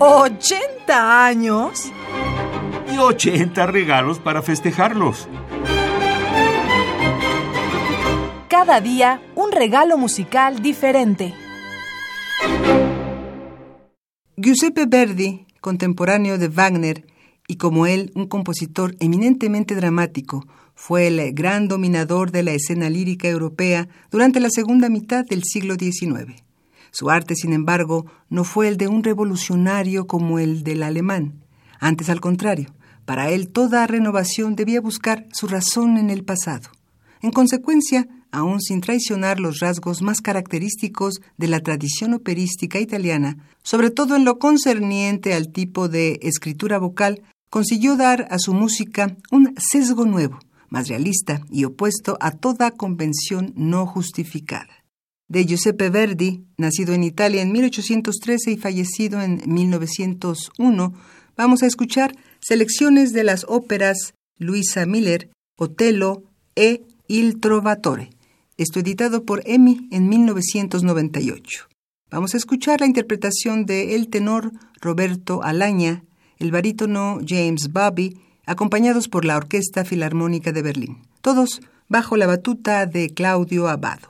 ¿80 años? Y 80 regalos para festejarlos. Cada día un regalo musical diferente. Giuseppe Verdi, contemporáneo de Wagner, y como él, un compositor eminentemente dramático, fue el gran dominador de la escena lírica europea durante la segunda mitad del siglo XIX. Su arte, sin embargo, no fue el de un revolucionario como el del alemán. Antes, al contrario, para él toda renovación debía buscar su razón en el pasado. En consecuencia, aun sin traicionar los rasgos más característicos de la tradición operística italiana, sobre todo en lo concerniente al tipo de escritura vocal, consiguió dar a su música un sesgo nuevo, más realista y opuesto a toda convención no justificada. De Giuseppe Verdi, nacido en Italia en 1813 y fallecido en 1901, vamos a escuchar selecciones de las óperas Luisa Miller, Otello e Il Trovatore, esto editado por Emi en 1998. Vamos a escuchar la interpretación de el tenor Roberto Alaña, el barítono James Bobby acompañados por la Orquesta Filarmónica de Berlín, todos bajo la batuta de Claudio Abado.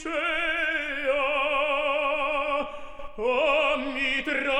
dicea, omni tra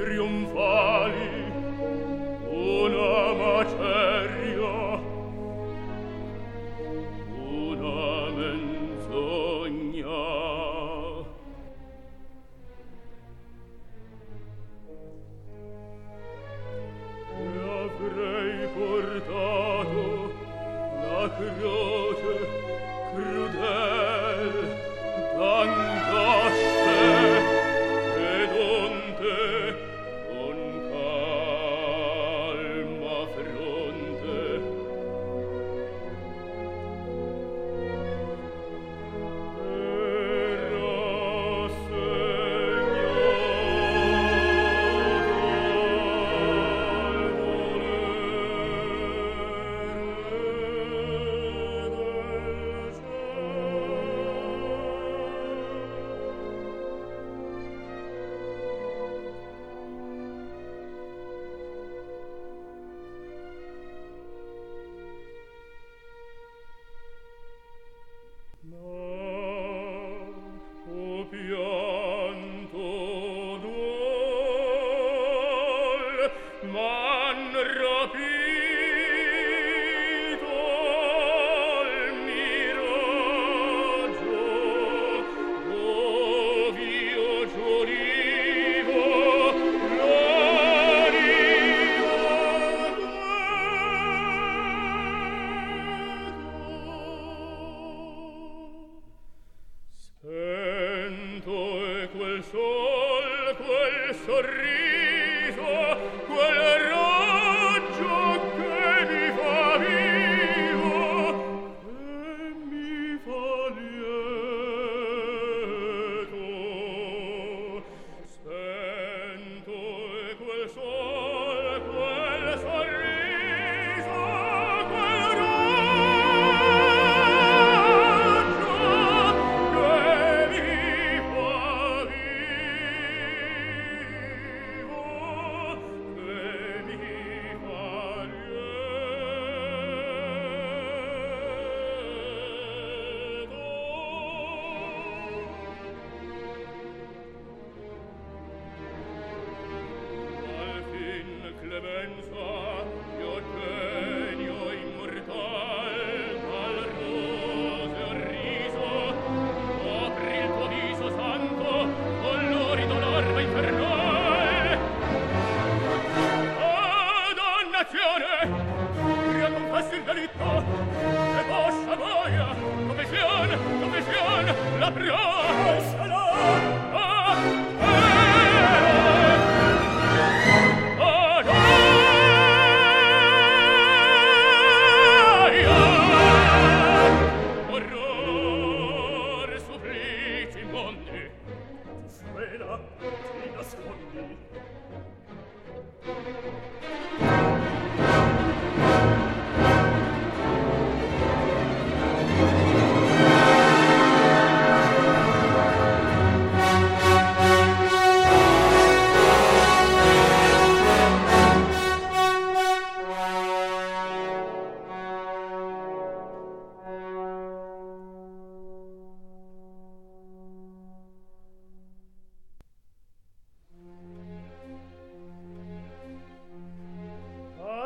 triunfali una macera sorriso. e nascondi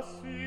si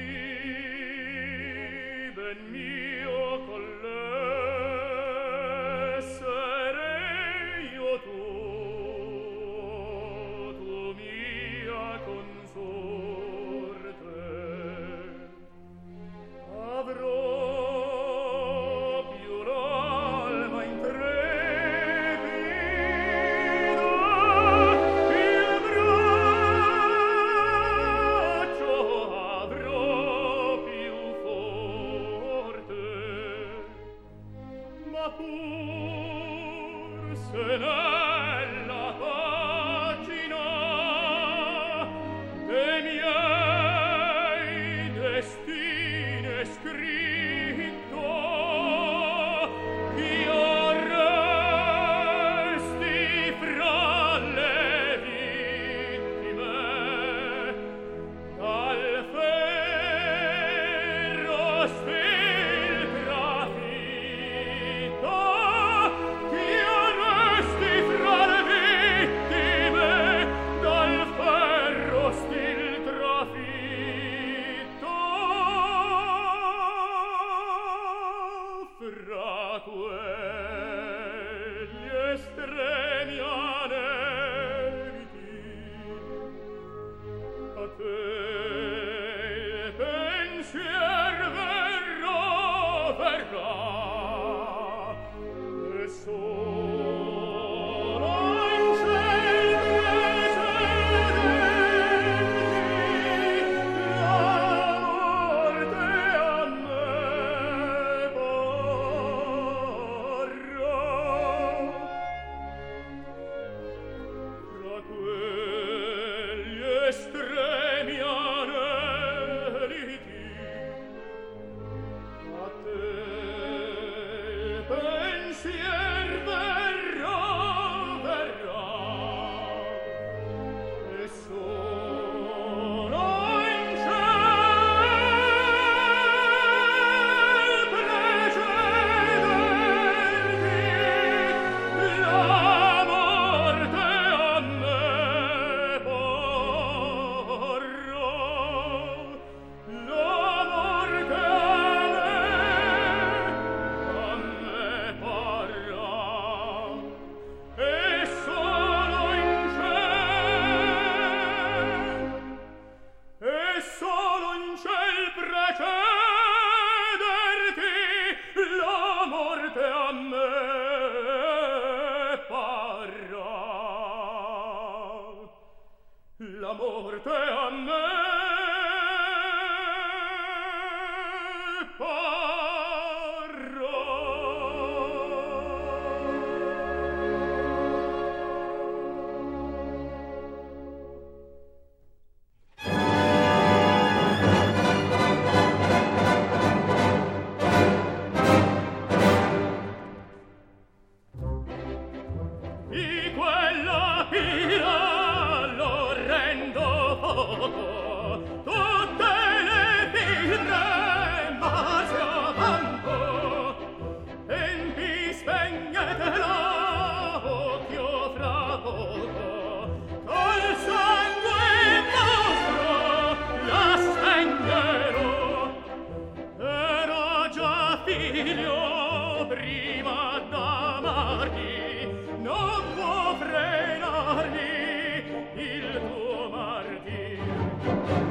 te a me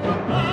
Oh.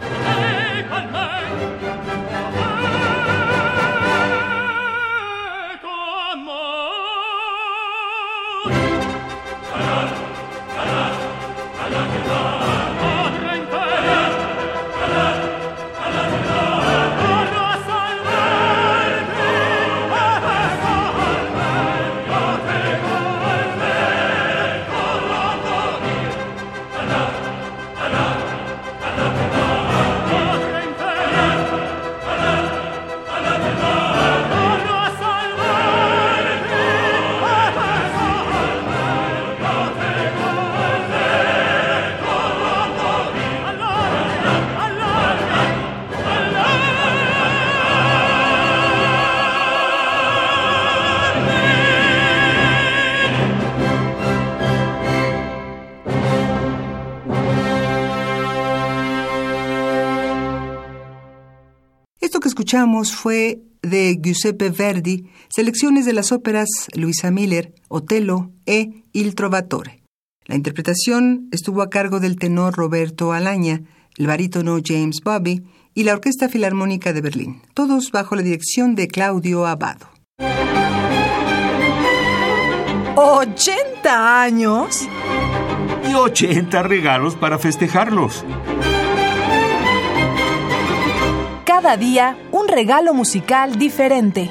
e hey, hey. Escuchamos fue de Giuseppe Verdi, selecciones de las óperas Luisa Miller, Otello e Il Trovatore. La interpretación estuvo a cargo del tenor Roberto Alaña, el barítono James Bobby y la Orquesta Filarmónica de Berlín, todos bajo la dirección de Claudio Abado. ¿80 años? Y 80 regalos para festejarlos. Cada día un regalo musical diferente.